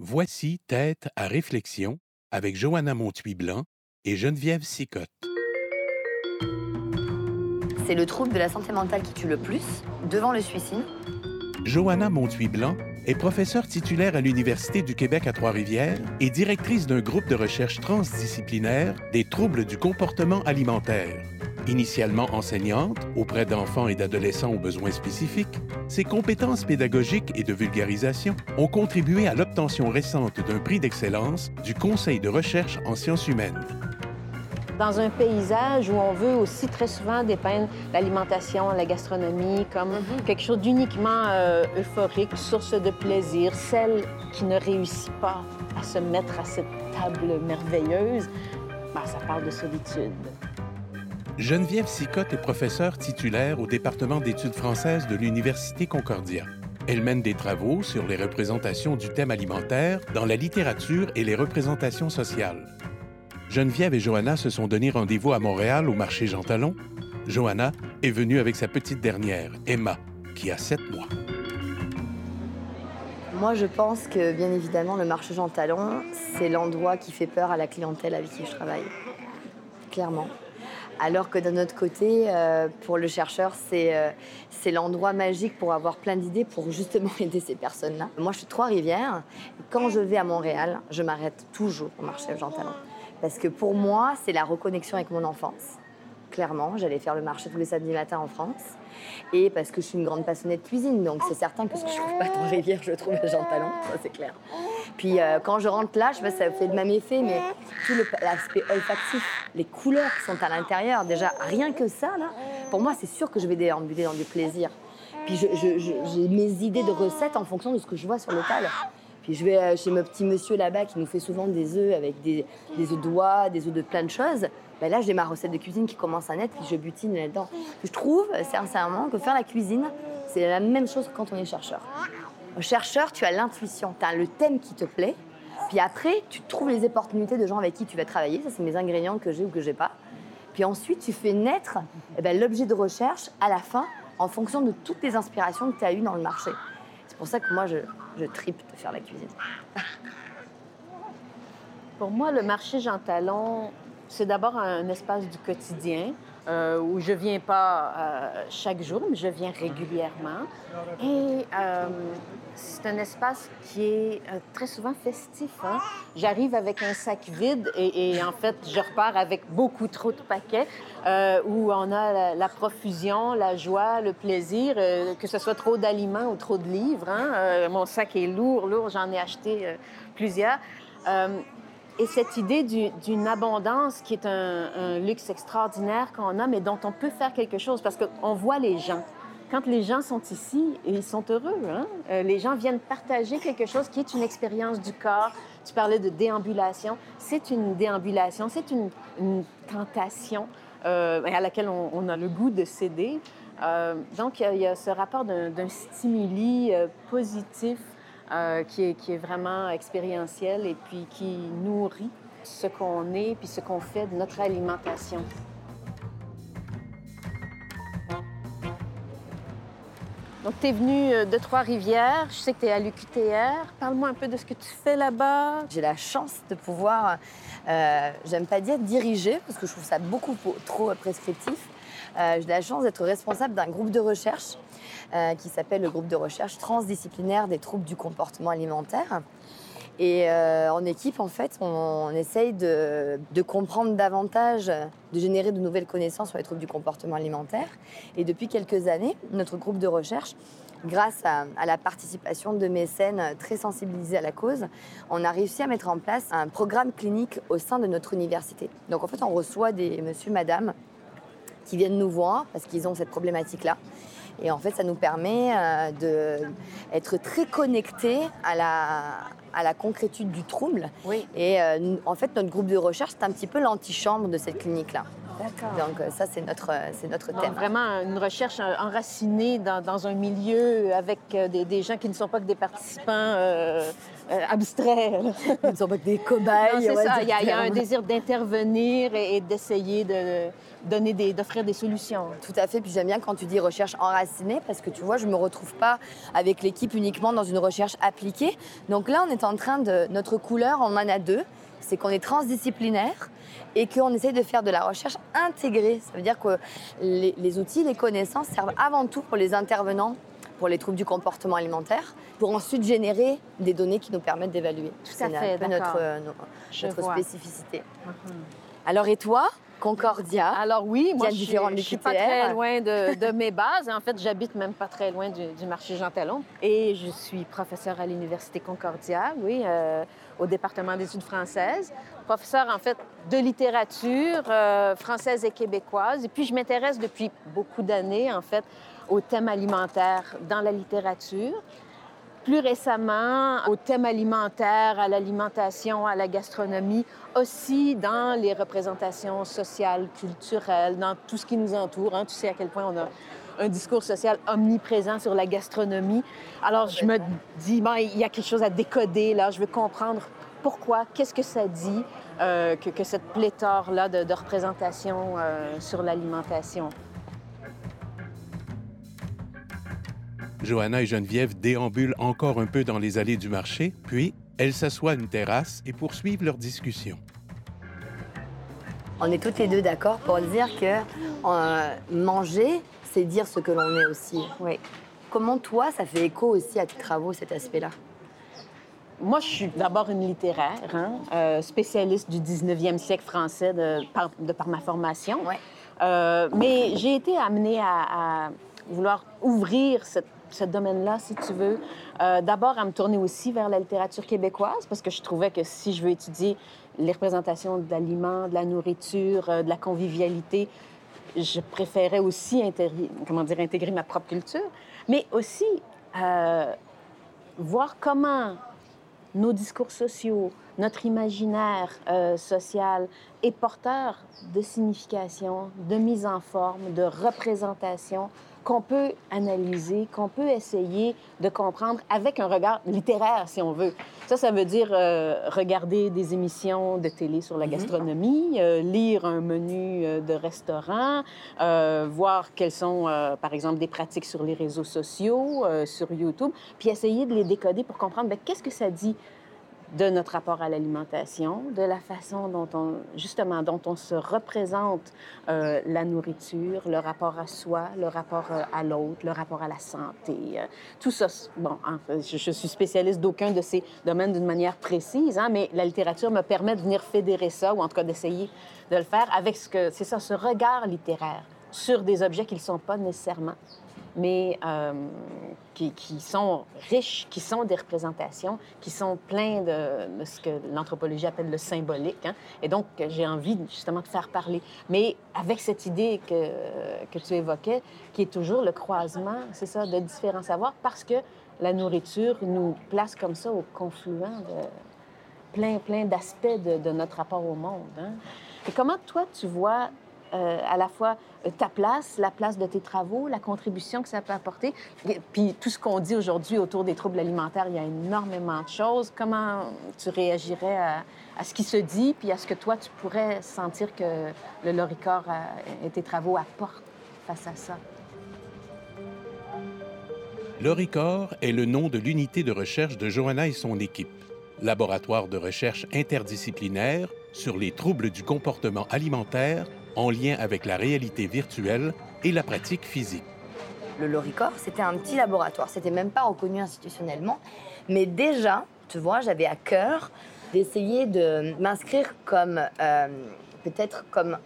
Voici Tête à réflexion avec Johanna Montuy-Blanc et Geneviève Sicotte. C'est le trouble de la santé mentale qui tue le plus, devant le suicide. Johanna Montuy-Blanc est professeure titulaire à l'Université du Québec à Trois-Rivières et directrice d'un groupe de recherche transdisciplinaire des troubles du comportement alimentaire. Initialement enseignante auprès d'enfants et d'adolescents aux besoins spécifiques, ses compétences pédagogiques et de vulgarisation ont contribué à l'obtention récente d'un prix d'excellence du Conseil de recherche en sciences humaines. Dans un paysage où on veut aussi très souvent dépeindre l'alimentation, la gastronomie comme quelque chose d'uniquement euh, euphorique, source de plaisir, celle qui ne réussit pas à se mettre à cette table merveilleuse, ben, ça parle de solitude. Geneviève Sicotte est professeure titulaire au département d'études françaises de l'Université Concordia. Elle mène des travaux sur les représentations du thème alimentaire dans la littérature et les représentations sociales. Geneviève et Johanna se sont donné rendez-vous à Montréal au marché Jean Talon. Johanna est venue avec sa petite dernière, Emma, qui a sept mois. Moi, je pense que, bien évidemment, le marché Jean Talon, c'est l'endroit qui fait peur à la clientèle avec qui je travaille. Clairement. Alors que d'un autre côté, euh, pour le chercheur, euh, c'est l'endroit magique pour avoir plein d'idées pour justement aider ces personnes-là. Moi, je suis Trois-Rivières. Quand je vais à Montréal, je m'arrête toujours au marché Jean Talon. Parce que pour moi, c'est la reconnexion avec mon enfance. Clairement, j'allais faire le marché tous les samedis matins en France. Et parce que je suis une grande passionnée de cuisine, donc c'est certain que ce que je trouve pas dans Rivière, je le trouve à Jean Talon, c'est clair. Puis euh, quand je rentre là, je sais pas ça fait le même effet, mais tout l'aspect olfactif, les couleurs qui sont à l'intérieur, déjà rien que ça, là, pour moi c'est sûr que je vais déambuler dans du plaisir. Puis j'ai mes idées de recettes en fonction de ce que je vois sur le table. Puis je vais euh, chez mon petit monsieur là-bas qui nous fait souvent des œufs avec des, des œufs d'oie, des œufs de plein de choses. Ben là, j'ai ma recette de cuisine qui commence à naître, puis je butine là-dedans. Je trouve, sincèrement, que faire la cuisine, c'est la même chose que quand on est chercheur. Au chercheur, tu as l'intuition, tu as le thème qui te plaît, puis après, tu trouves les opportunités de gens avec qui tu vas travailler. Ça, c'est mes ingrédients que j'ai ou que j'ai pas. Puis ensuite, tu fais naître eh ben, l'objet de recherche à la fin en fonction de toutes les inspirations que tu as eues dans le marché. C'est pour ça que moi, je, tripe de faire la cuisine. Pour moi, le marché Jean Talon, c'est d'abord un espace du quotidien euh, où je viens pas euh, chaque jour, mais je viens régulièrement. Et euh, c'est un espace qui est très souvent festif. Hein. J'arrive avec un sac vide et, en fait, je repars avec beaucoup trop de paquets où on a la, profusion, la joie, le plaisir, que ce soit trop d'aliments ou trop de livres. Hein. mon sac est lourd, lourd, j'en ai acheté plusieurs. Et cette idée d'une abondance qui est un, luxe extraordinaire qu'on a, mais dont on peut faire quelque chose parce qu'on voit les gens. Quand les gens sont ici, ils sont heureux. Hein? Euh, les gens viennent partager quelque chose qui est une expérience du corps. Tu parlais de déambulation. C'est une déambulation, c'est une, tentation euh, à laquelle on, a le goût de céder. Euh, donc, il y, a ce rapport d'un stimuli positif euh, qui, est, qui, est, vraiment expérientiel et puis qui nourrit ce qu'on est puis ce qu'on fait de notre alimentation. Donc, tu es venu euh, de Trois-Rivières. Je sais que tu es à l'UQTR. Parle-moi un peu de ce que tu fais là-bas. J'ai la chance de pouvoir, euh, j'aime pas dire diriger, parce que je trouve ça beaucoup trop prescriptif. Euh, j'ai la chance d'être responsable d'un groupe de recherche euh, qui s'appelle le groupe de recherche transdisciplinaire des troubles du comportement alimentaire. Et euh, en équipe, en fait, on, essaye de, comprendre davantage, de générer de nouvelles connaissances sur les troubles du comportement alimentaire. Et depuis quelques années, notre groupe de recherche, grâce à, la participation de mécènes très sensibilisés à la cause, on a réussi à mettre en place un programme clinique au sein de notre université. Donc en fait, on reçoit des monsieur, madame qui viennent nous voir parce qu'ils ont cette problématique-là. Et en fait, ça nous permet euh, d'être très connectés à la, à la concrétude du trouble. Oui. Et euh, en fait, notre groupe de recherche, c'est un petit peu l'antichambre de cette clinique-là. D'accord. Donc euh, ça, c'est notre, c'est notre Donc, thème. Vraiment une recherche enracinée dans, dans un milieu avec des, des, gens qui ne sont pas que des participants abstraits. Ils ne sont pas que des cobayes. c'est ça. Il y, a, il y, a un désir d'intervenir et, et d'essayer de donner des, d'offrir des solutions. Tout à fait. Puis j'aime bien quand tu dis recherche enracinée parce que tu vois, je me retrouve pas avec l'équipe uniquement dans une recherche appliquée. Donc là, on est en train de... Notre couleur, on en a deux. C'est qu'on est transdisciplinaire et qu'on essaye de faire de la recherche intégrée. Ça veut dire que les, les outils, les connaissances servent avant tout pour les intervenants pour les troubles du comportement alimentaire, pour ensuite générer des données qui nous permettent d'évaluer. C'est un peu notre, euh, notre spécificité. Mhm. Alors, et toi? Concordia. Alors oui, moi je, ne suis pas très loin de, mes bases. En fait, j'habite même pas très loin du, marché Jean Talon. Et je suis professeure à l'Université Concordia, oui, euh, au département d'études françaises. Professeure, en fait, de littérature euh, française et québécoise. Et puis, je m'intéresse depuis beaucoup d'années, en fait, au thème alimentaire dans la littérature. Plus récemment, au thème alimentaire, à l'alimentation, à la gastronomie, aussi dans les représentations sociales, culturelles, dans tout ce qui nous entoure. Hein. Tu sais à quel point on a un discours social omniprésent sur la gastronomie. Alors, je me dis, bon, il y a quelque chose à décoder là. Je veux comprendre pourquoi, qu'est-ce que ça dit, euh, que, cette pléthore-là de, représentations euh, sur l'alimentation. Johanna et Geneviève déambulent encore un peu dans les allées du marché, puis elles s'assoient à une terrasse et poursuivent leur discussion. On est toutes les deux d'accord pour dire que euh, manger, c'est dire ce que l'on est aussi. Oui. Comment toi, ça fait écho aussi à tes travaux, cet aspect-là? Moi, je suis d'abord une littéraire, hein, euh, spécialiste du 19e siècle français de par, ma formation. Ouais. Euh, mais j'ai été amenée à, à, vouloir ouvrir cette ce domaine-là, si tu veux. Euh, d'abord, à me tourner aussi vers la littérature québécoise, parce que je trouvais que si je veux étudier les représentations d'aliments, de la nourriture, euh, de la convivialité, je préférais aussi intégrer, comment dire, intégrer ma propre culture, mais aussi euh, voir comment nos discours sociaux, notre imaginaire social est porteur de signification, de mise en forme, de représentation qu'on peut analyser, qu'on peut essayer de comprendre avec un regard littéraire, si on veut. Ça, ça veut dire euh, regarder des émissions de télé sur la mhm. gastronomie, euh, lire un menu euh, de restaurant, voir quelles sont, par exemple, des pratiques sur les réseaux sociaux, sur YouTube, puis essayer de les décoder pour comprendre ben, qu'est-ce que ça dit de notre rapport à l'alimentation, de la façon dont on, justement, dont on se représente euh, la nourriture, le rapport à soi, le rapport euh, à l'autre, le rapport à la santé. Euh, tout ça, bon, je, suis spécialiste d'aucun de ces domaines d'une manière précise, hein, mais la littérature me permet de venir fédérer ça, ou en tout cas d'essayer de le faire avec ce que, c'est ça, ce regard littéraire sur des objets qui ne sont pas nécessairement mais euh, qui, sont riches, qui sont des représentations, qui sont pleins de, ce que l'anthropologie appelle le symbolique. Hein. Et donc, j'ai envie justement de faire parler. Mais avec cette idée que, que tu évoquais, qui est toujours le croisement, c'est ça, de différents savoirs, parce que la nourriture nous place comme ça au confluent de plein, plein d'aspects de, notre rapport au monde. Hein. Et comment toi, tu vois euh, à la fois euh, ta place, la place de tes travaux, la contribution que ça peut apporter. puis tout ce qu'on dit aujourd'hui autour des troubles alimentaires, il y a énormément de choses. Comment tu réagirais à, ce qui se dit, puis à ce que toi, tu pourrais sentir que le Loricor et tes travaux apportent face à ça? Loricor est le nom de l'unité de recherche de Johanna et son équipe, laboratoire de recherche interdisciplinaire sur les troubles du comportement alimentaire en lien avec la réalité virtuelle et la pratique physique. Le Loricor, c'était un petit laboratoire, c'était même pas reconnu institutionnellement, mais déjà, tu vois, j'avais à cœur d'essayer de m'inscrire comme euh, peut-être comme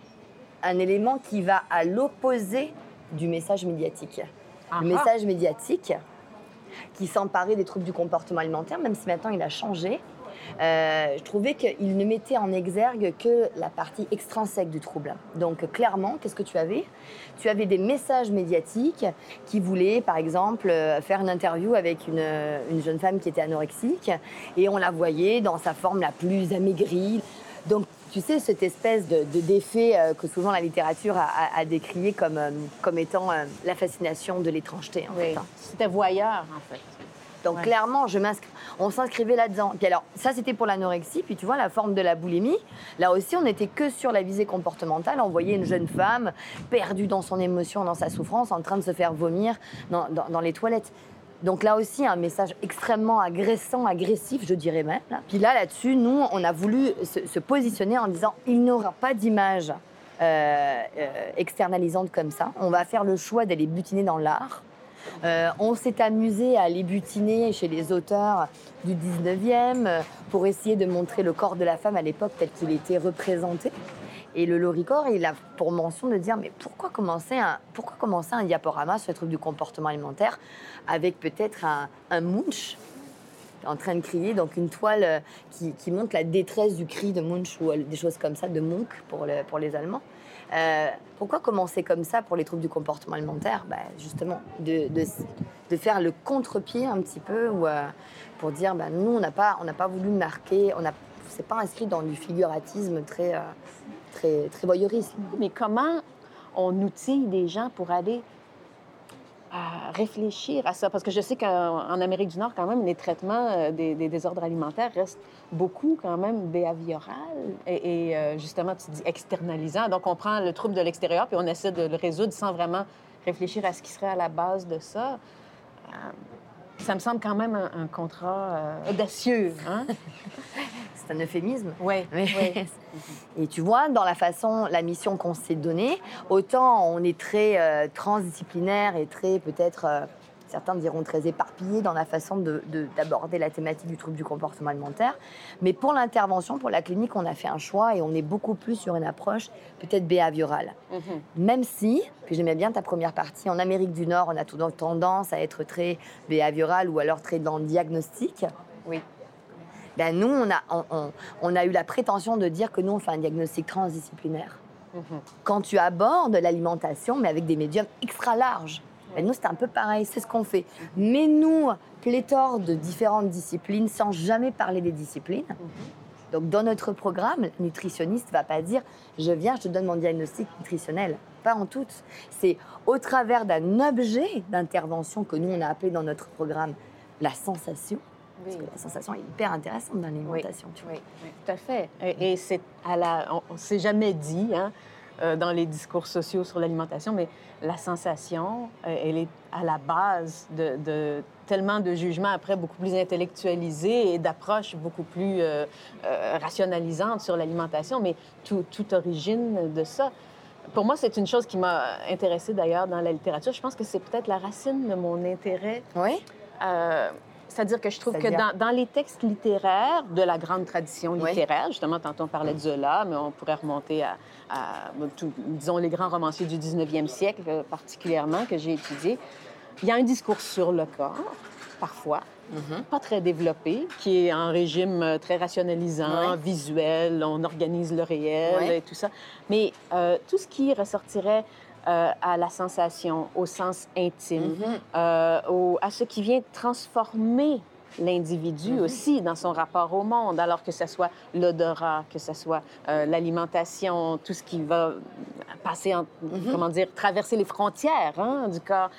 un élément qui va à l'opposé du message médiatique. Le message médiatique qui s'emparait des troubles du comportement alimentaire, même si maintenant il a changé, euh, je trouvais qu'il ne mettait en exergue que la partie extrinsèque du trouble. Donc clairement, qu'est-ce que tu avais? Tu avais des messages médiatiques qui voulaient, par exemple, euh, faire une interview avec une, une jeune femme qui était anorexique et on la voyait dans sa forme la plus amaigrie. Donc, tu sais, cette espèce de, d'effet euh, que souvent la littérature a, décrié comme, comme étant la fascination de l'étrangeté. oui. C'était voyeur, en fait. Donc clairement, je on s'inscrivait là-dedans. Puis alors, ça c'était pour l'anorexie. Puis tu vois, la forme de la boulimie, là aussi, on n'était que sur la visée comportementale. On voyait une jeune femme perdue dans son émotion, dans sa souffrance, en train de se faire vomir dans, les toilettes. Donc là aussi, un message extrêmement agressant, agressif, je dirais même. Puis là, là-dessus, nous, on a voulu se, positionner en disant il n'y aura pas d'image euh, euh, externalisante comme ça. On va faire le choix d'aller butiner dans l'art. Euh, on s'est amusé à aller butiner chez les auteurs du 19e pour essayer de montrer le corps de la femme à l'époque tel qu'il était représenté. Et le Loricor, il a pour mention de dire mais pourquoi commencer un, pourquoi commencer un diaporama sur les troubles du comportement alimentaire avec peut-être un, un munch en train de crier, donc une toile euh, qui, montre la détresse du cri de Munch ou euh, des choses comme ça, de pour, pour les Allemands. Euh, pourquoi commencer comme ça pour les troubles du comportement alimentaire bah, Justement, de, faire le contre-pied un petit peu ou, pour dire bah, nous, on n'a pas, voulu marquer, on ne s'est pas inscrit dans du figuratisme très, très, très voyeurisme. Mais comment on outille des gens pour aller à réfléchir à ça? Parce que je sais qu'en Amérique du Nord, quand même, les traitements euh, des, désordres alimentaires restent beaucoup quand même behavioral et, et euh, justement, tu dis externalisant. Donc, on prend le trouble de l'extérieur puis on essaie de le résoudre sans vraiment réfléchir à ce qui serait à la base de ça. Euh, ça me semble quand même un, contrat audacieux. Hein? c'est un euphémisme. Oui. Et tu vois, dans la façon, la mission qu'on s'est donnée, autant on est très euh, transdisciplinaire et très peut-être, euh, certains diront très éparpillé dans la façon d'aborder la thématique du trouble du comportement alimentaire. Mais pour l'intervention, pour la clinique, on a fait un choix et on est beaucoup plus sur une approche peut-être behaviorale. Mhm. Même si, puis j'aimais bien ta première partie, en Amérique du Nord, on a tout tendance à être très behavioral ou alors très dans le diagnostic. Oui. Ben, nous, on a, on, a eu la prétention de dire que nous, on fait un diagnostic transdisciplinaire. Mhm. Quand tu abordes l'alimentation, mais avec des médiums extra larges, ben, nous, c'est un peu pareil, c'est ce qu'on fait. Mais nous, pléthore de différentes disciplines, sans jamais parler des disciplines. Donc, dans notre programme, le nutritionniste ne va pas dire Je viens, je te donne mon diagnostic nutritionnel. Pas en tout. C'est au travers d'un objet d'intervention que nous, on a appelé dans notre programme la sensation parce que la sensation est hyper intéressante dans l'alimentation. Oui, tout à fait. Et, c'est à la, on ne s'est jamais dit hein, euh, dans les discours sociaux sur l'alimentation, mais la sensation, euh, elle est à la base de, tellement de jugements après beaucoup plus intellectualisés et d'approches beaucoup plus euh, rationalisantes sur l'alimentation, mais tout, toute origine de ça. Pour moi, c'est une chose qui m'a intéressée d'ailleurs dans la littérature. Je pense que c'est peut-être la racine de mon intérêt. Oui. C'est-à-dire que je trouve que dans, les textes littéraires de la grande tradition littéraire, justement, tantôt on parlait de Zola, mais on pourrait remonter à, disons, les grands romanciers du 19e siècle, euh, particulièrement, que j'ai étudiés, il y a un discours sur le corps, parfois, mm-hmm. pas très développé, qui est en régime euh, très rationalisant, visuel, on organise le réel et tout ça. Mais euh, tout ce qui ressortirait euh, à la sensation, au sens intime, mm-hmm. euh, à ce qui vient transformer l'individu mm-hmm. aussi dans son rapport au monde, alors que ce soit l'odorat, que ce soit euh, l'alimentation, tout ce qui va passer, en, mm-hmm. comment dire, traverser les frontières hein, du corps.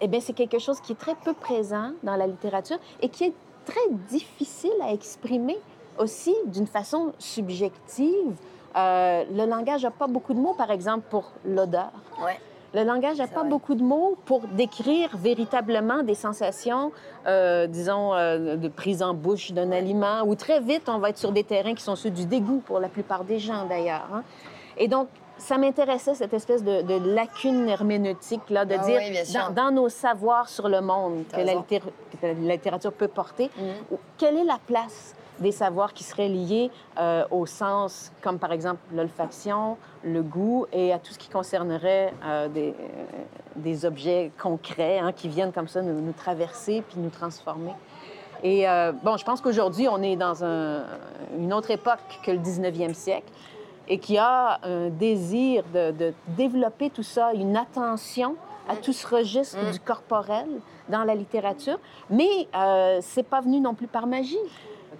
eh bien, c'est quelque chose qui est très peu présent dans la littérature et qui est très difficile à exprimer aussi d'une façon subjective euh, le langage n'a pas beaucoup de mots, par exemple, pour l'odeur. Ouais. Le langage n'a pas beaucoup de mots pour décrire véritablement des sensations, euh, disons, euh, de prise en bouche d'un aliment, ou très vite, on va être sur des terrains qui sont ceux du dégoût pour la plupart des gens, d'ailleurs. Hein. Et donc, ça m'intéressait, cette espèce de, lacune herméneutique, là, de ah dire, dans, nos savoirs sur le monde que la, littérature peut porter, mm. quelle est la place des savoirs qui seraient liés euh, au sens, comme par exemple l'olfaction, le goût et à tout ce qui concernerait euh, des, euh, des, objets concrets hein, qui viennent comme ça nous, traverser puis nous transformer. Et bon, je pense qu'aujourd'hui, on est dans un, une autre époque que le 19e siècle et qui a un désir de, de développer tout ça, une attention à tout ce registre mm. du corporel dans la littérature, mais euh, c'est pas venu non plus par magie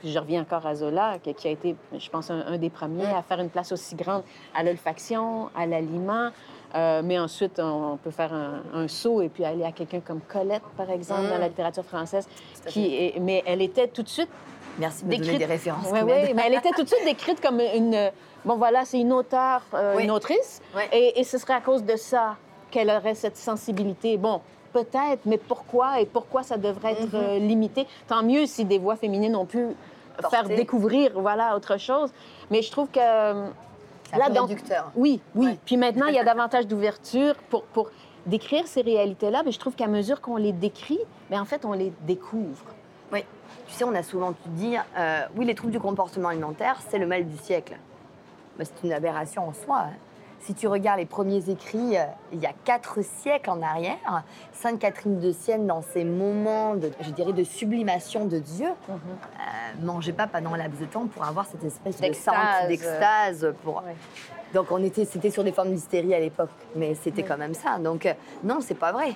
je reviens encore à Zola, qui, a été, je pense, un, des premiers à faire une place aussi grande à l'olfaction, à l'aliment. Euh, mais ensuite, on, peut faire un, saut et puis aller à quelqu'un comme Colette, par exemple, dans la mm. littérature française, qui est, mais elle était tout de suite Merci de donner des références. Oui, oui, mais elle était tout de suite décrite comme une... Bon, voilà, c'est une auteure, euh, une autrice, et, et, ce serait à cause de ça qu'elle aurait cette sensibilité. Bon, peut-être, mais pourquoi et pourquoi ça devrait être Mhm. euh, limité? Tant mieux si des voix féminines ont pu faire découvrir voilà, autre chose. Mais je trouve que... Là, donc- réducteur. Oui, oui. Ouais. Puis maintenant, il y a davantage d'ouverture pour, pour décrire ces réalités-là. Mais je trouve qu'à mesure qu'on les décrit, mais en fait, on les découvre. Oui. Tu sais, on a souvent pu dire, euh, oui, les troubles du comportement alimentaire, c'est le mal du siècle. Mais c'est une aberration en soi. hein. Si tu regardes les premiers écrits, euh, il y a quatre siècles en arrière, Sainte Catherine de Sienne, dans ses moments, de, je dirais, de sublimation de Dieu, euh, mangeait pas pendant un laps de temps pour avoir cette espèce de D'extase. Pour... Donc on était, c'était sur des formes d'hystérie à l'époque, mais c'était Oui. quand même ça. Donc euh, non, c'est pas vrai.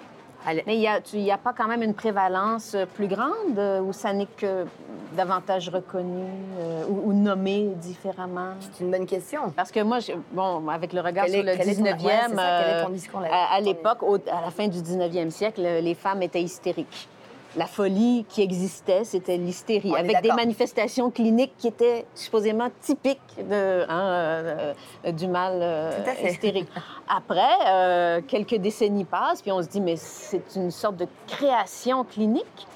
Mais il n'y a, pas quand même une prévalence euh, plus grande euh, où ça n'est que davantage reconnu euh, ou, ou nommé différemment? c'est une bonne question. Parce que moi, bon, avec le regard Quel sur est- le quel est ton- 19e, ouais, c'est ça, quel est euh, ton discours là- à, à l'époque, à la fin du 19e siècle, les femmes étaient hystériques. La folie qui existait, c'était l'hystérie, On avec des manifestations cliniques qui étaient supposément typiques de, hein, euh, euh, du mal euh, Tout à fait. hystérique. Après, euh, quelques décennies passent, puis on se dit, mais c'est une sorte de création clinique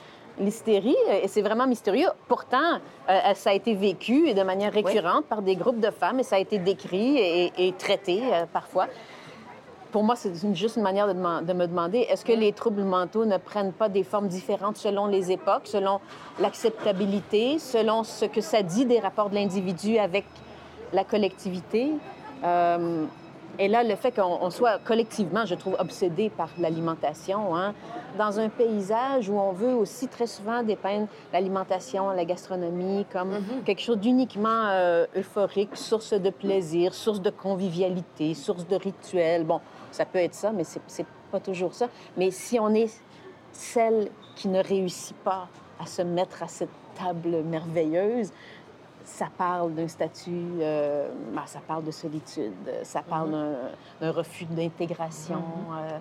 l'hystérie, et c'est vraiment mystérieux. Pourtant, euh, ça a été vécu et de manière récurrente par des groupes de femmes, et ça a été décrit et, et traité euh, parfois. Pour moi, c'est une- juste une manière de, me demander, est-ce que les troubles mentaux ne prennent pas des formes différentes selon les époques, selon l'acceptabilité, selon ce que ça dit des rapports de l'individu avec la collectivité? Euh, et là, le fait qu'on on soit collectivement, je trouve, obsédé par l'alimentation, hein, dans un paysage où on veut aussi très souvent dépeindre l'alimentation, la gastronomie comme Mhm. quelque chose d'uniquement euh, euphorique, source de plaisir, source de convivialité, source de rituel. Bon, ça peut être ça, mais c'est pas toujours ça. Mais si on est celle qui ne réussit pas à se mettre à cette table merveilleuse, ça parle d'un statut, euh, ben, ça parle de solitude, ça parle d'un- d'un refus d'intégration. euh.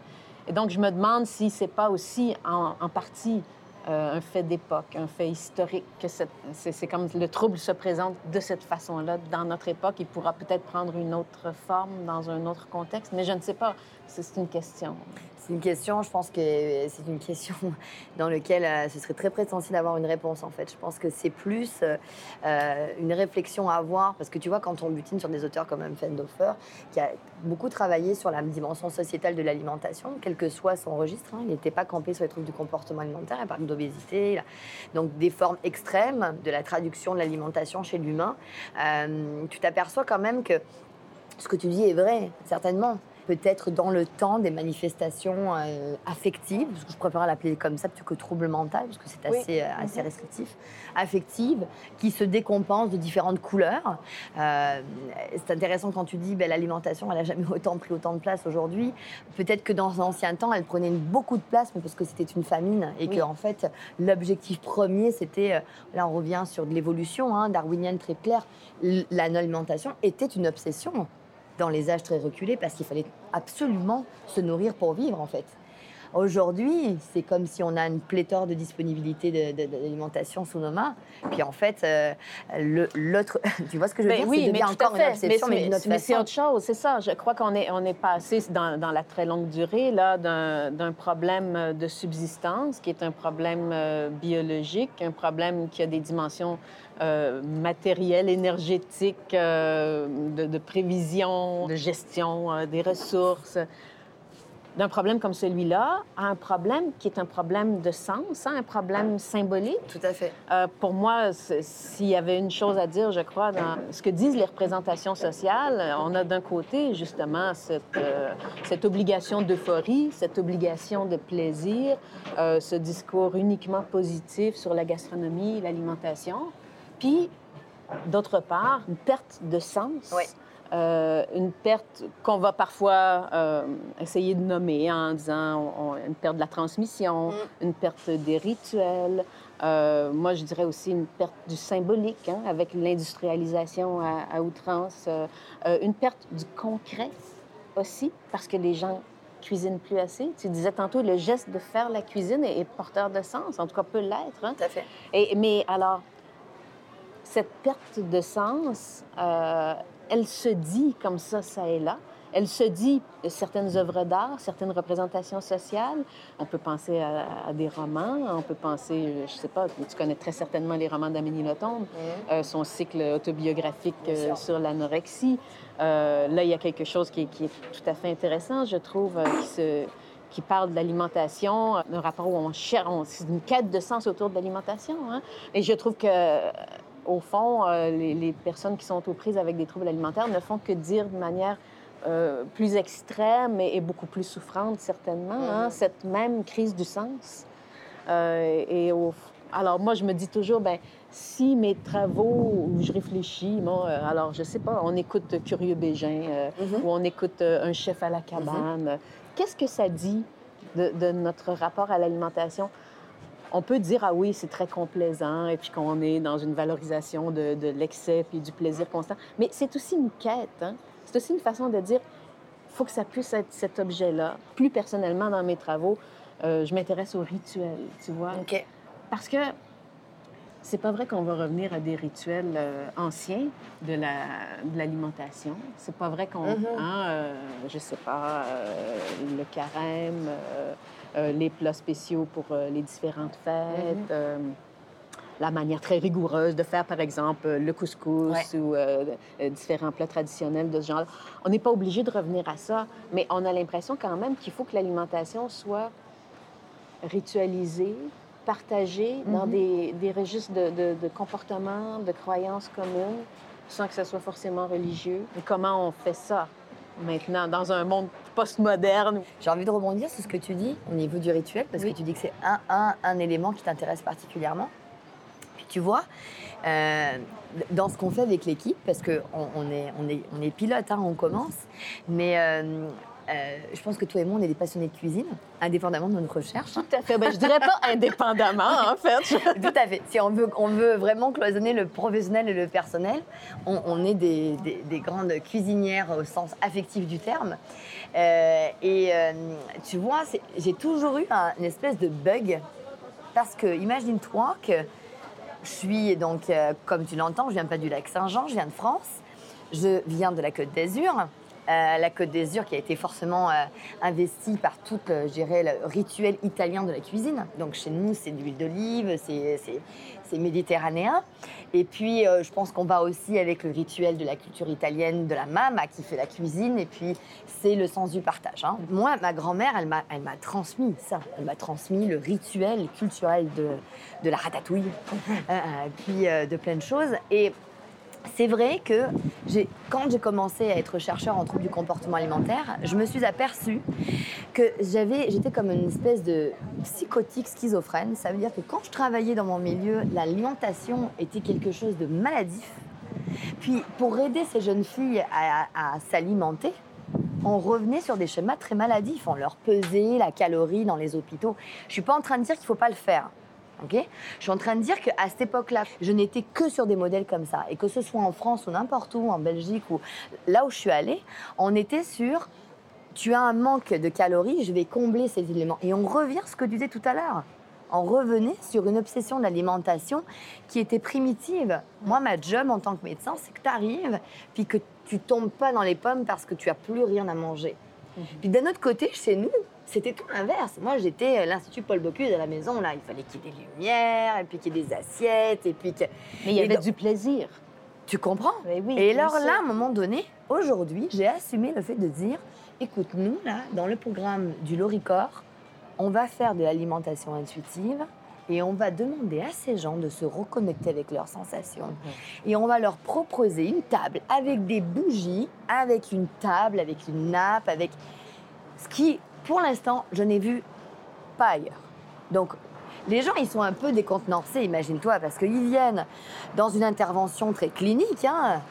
et donc, je me demande si c'est pas aussi en, en partie euh, un fait d'époque, un fait historique, que c'est comme le trouble se présente de cette façon-là dans notre époque. Il pourra peut-être prendre une autre forme dans un autre contexte, mais je ne sais pas. C'est une question. C'est une question, je pense que c'est une question dans laquelle euh, ce serait très prétentieux d'avoir une réponse en fait. Je pense que c'est plus euh, euh, une réflexion à avoir parce que tu vois, quand on butine sur des auteurs comme M. Fendhofer, qui a beaucoup travaillé sur la dimension sociétale de l'alimentation, quel que soit son registre, hein, il n'était pas campé sur les troubles du comportement alimentaire, il parle d'obésité, donc des formes extrêmes de la traduction de l'alimentation chez l'humain. Tu t'aperçois quand même que ce que tu dis est vrai, certainement. Peut-être dans le temps des manifestations euh, affectives, parce que je préfère l'appeler comme ça plutôt que trouble mental, parce que c'est Oui. assez, euh, assez Mhm. restrictif, affectives, qui se décompensent de différentes couleurs. Euh, c'est intéressant quand tu dis ben, l'alimentation, elle n'a jamais autant pris autant de place aujourd'hui. Peut-être que dans l'ancien temps, elle prenait beaucoup de place, mais parce que c'était une famine et Oui. que en fait, l'objectif premier, c'était, là on revient sur de l'évolution hein, darwinienne très claire, l'alimentation était une obsession dans les âges très reculés parce qu'il fallait absolument se nourrir pour vivre en fait. Aujourd'hui, c'est comme si on a une pléthore de disponibilité d'alimentation sous nos mains. Puis en fait, euh, l'autre, tu vois ce que je veux Ben dire? oui, mais tout à encore fait. une obsession, mais, mais, c'est autre chose, c'est ça. Je crois qu'on est, on est passé dans, dans la très longue durée là, d'un, problème de subsistance qui est un problème euh, biologique, un problème qui a des dimensions euh, matérielles, énergétiques, euh, de, de prévision, de gestion euh, des ressources d'un problème comme celui-là à un problème qui est un problème de sens, hein, un problème symbolique. Tout à fait. Euh, pour moi, s'il y avait une chose à dire, je crois, dans ce que disent les représentations sociales, on a d'un côté justement cette, euh, cette obligation d'euphorie, cette obligation de plaisir, euh, ce discours uniquement positif sur la gastronomie, l'alimentation, puis d'autre part, une perte de sens. Oui. Euh, une perte qu'on va parfois euh, essayer de nommer en disant on- on- une perte de la transmission, Mm. une perte des rituels. Euh, moi, je dirais aussi une perte du symbolique hein, avec l'industrialisation à, à outrance. Une perte du concret aussi parce que les gens cuisinent plus assez. Tu disais tantôt, le geste de faire la cuisine est, est porteur de sens, en tout cas peut l'être. hein. Tout à fait. Et, mais alors, cette perte de sens, elle se dit comme ça, ça et là, elle se dit certaines œuvres d'art, certaines représentations sociales. On peut penser à, des romans, on peut penser, je sais pas, tu connais très certainement les romans d'Amélie Nothomb, euh, son cycle autobiographique euh, sur l'anorexie. Euh, là, il y a quelque chose qui est, tout à fait intéressant, je trouve, qui, se, qui parle de l'alimentation, d'un rapport où on cherche, c'est une quête de sens autour de l'alimentation. Hein. Et je trouve que au fond, les, les, personnes qui sont aux prises avec des troubles alimentaires ne font que dire de manière euh, plus extrême et, beaucoup plus souffrante, certainement, hein, mm-hmm. cette même crise du sens. Euh, et Alors, moi, je me dis toujours, ben si mes travaux où je réfléchis, bon, euh, alors, je sais pas, on écoute Curieux Bégin mm-hmm. ou on écoute Un chef à la cabane, mm-hmm. qu'est-ce que ça dit de, notre rapport à l'alimentation? On peut dire, ah oui, c'est très complaisant, et puis qu'on est dans une valorisation de, de l'excès puis du plaisir constant. Mais c'est aussi une quête. Hein? C'est aussi une façon de dire, il faut que ça puisse être cet objet-là. Plus personnellement, dans mes travaux, euh, je m'intéresse aux rituels, tu vois. OK. Parce que c'est pas vrai qu'on va revenir à des rituels euh, anciens de l'alimentation. La, c'est pas vrai qu'on, mm-hmm. hein, euh, je sais pas, le carême, les plats spéciaux pour les différentes fêtes. Mm-hmm la manière très rigoureuse de faire, par exemple, le couscous ou euh, euh, différents plats traditionnels de ce genre. On n'est pas obligé de revenir à ça, mais on a l'impression quand même qu'il faut que l'alimentation soit ritualisée, partagée dans mhm. des, des, registres de, de, de comportement, de croyances communes, sans que ça soit forcément religieux. Et comment on fait ça? Maintenant dans un monde postmoderne. J'ai envie de rebondir sur ce que tu dis au niveau du rituel, parce que tu dis que c'est un, un, un élément qui t'intéresse particulièrement tu vois. Euh, dans ce qu'on fait avec l'équipe, parce qu'on on est, on est, on est pilote, hein, on commence, mais euh, euh, je pense que toi et moi, on est des passionnés de cuisine, indépendamment de notre recherche. Tout à fait. Ben, je dirais pas indépendamment, en fait. Tout à fait. Si on veut, on veut vraiment cloisonner le professionnel et le personnel, on, est des, des, grandes cuisinières au sens affectif du terme. et tu vois, j'ai toujours eu un, une espèce de bug, parce que imagine-toi que je suis donc, euh, comme tu l'entends, je viens pas du lac Saint-Jean, je viens de France. Je viens de la Côte d'Azur. Euh, la Côte d'Azur qui a été forcément euh, investie par tout, dirais, le rituel italien de la cuisine. Donc chez nous, c'est de l'huile d'olive, c'est méditerranéen. Et puis, je pense qu'on va aussi avec le rituel de la culture italienne de la mama qui fait la cuisine. Et puis, c'est le sens du partage. Hein. Moi, ma grand-mère, elle m'a transmis ça. Elle m'a transmis le rituel culturel de, de la ratatouille, euh, euh, puis euh, de plein de choses. Et c'est vrai que quand j'ai commencé à être chercheur en troubles du comportement alimentaire, je me suis aperçue que j'étais comme une espèce de psychotique schizophrène. Ça veut dire que quand je travaillais dans mon milieu, l'alimentation était quelque chose de maladif. Puis pour aider ces jeunes filles à, à s'alimenter, on revenait sur des schémas très maladifs. On leur pesait la calorie dans les hôpitaux. Je suis pas en train de dire qu'il faut pas le faire. Je suis en train de dire qu'à cette époque-là, je n'étais que sur des modèles comme ça. Et que ce soit en France ou n'importe où, en Belgique ou là où je suis allée, on était sur tu as un manque de calories, je vais combler ces éléments. Et on revient à ce que tu disais tout à l'heure. On revenait sur une obsession d'alimentation qui était primitive. Moi, ma job en tant que médecin, c'est que tu arrives, puis que tu tombes pas dans les pommes parce que tu as plus rien à manger. Mhm. Puis d'un autre côté, chez nous, c'était tout l'inverse. Moi, j'étais l'Institut Paul Bocuse à la maison, là. Il fallait qu'il y ait des lumières, et puis qu'il y ait des assiettes, et puis que... Mais il y avait du plaisir. Tu comprends? Oui, Et alors là, à un moment donné, aujourd'hui, j'ai assumé le fait de dire, écoute, nous, là, dans le programme du Loricor, on va faire de l'alimentation intuitive et on va demander à ces gens de se reconnecter avec leurs sensations. Et on va leur proposer une table avec des bougies, avec une table, avec une nappe, avec ce qui pour l'instant, je n'ai vu pas ailleurs. Donc, les gens, ils sont un peu décontenancés, imagine-toi, parce qu'ils viennent dans une intervention très clinique, hein,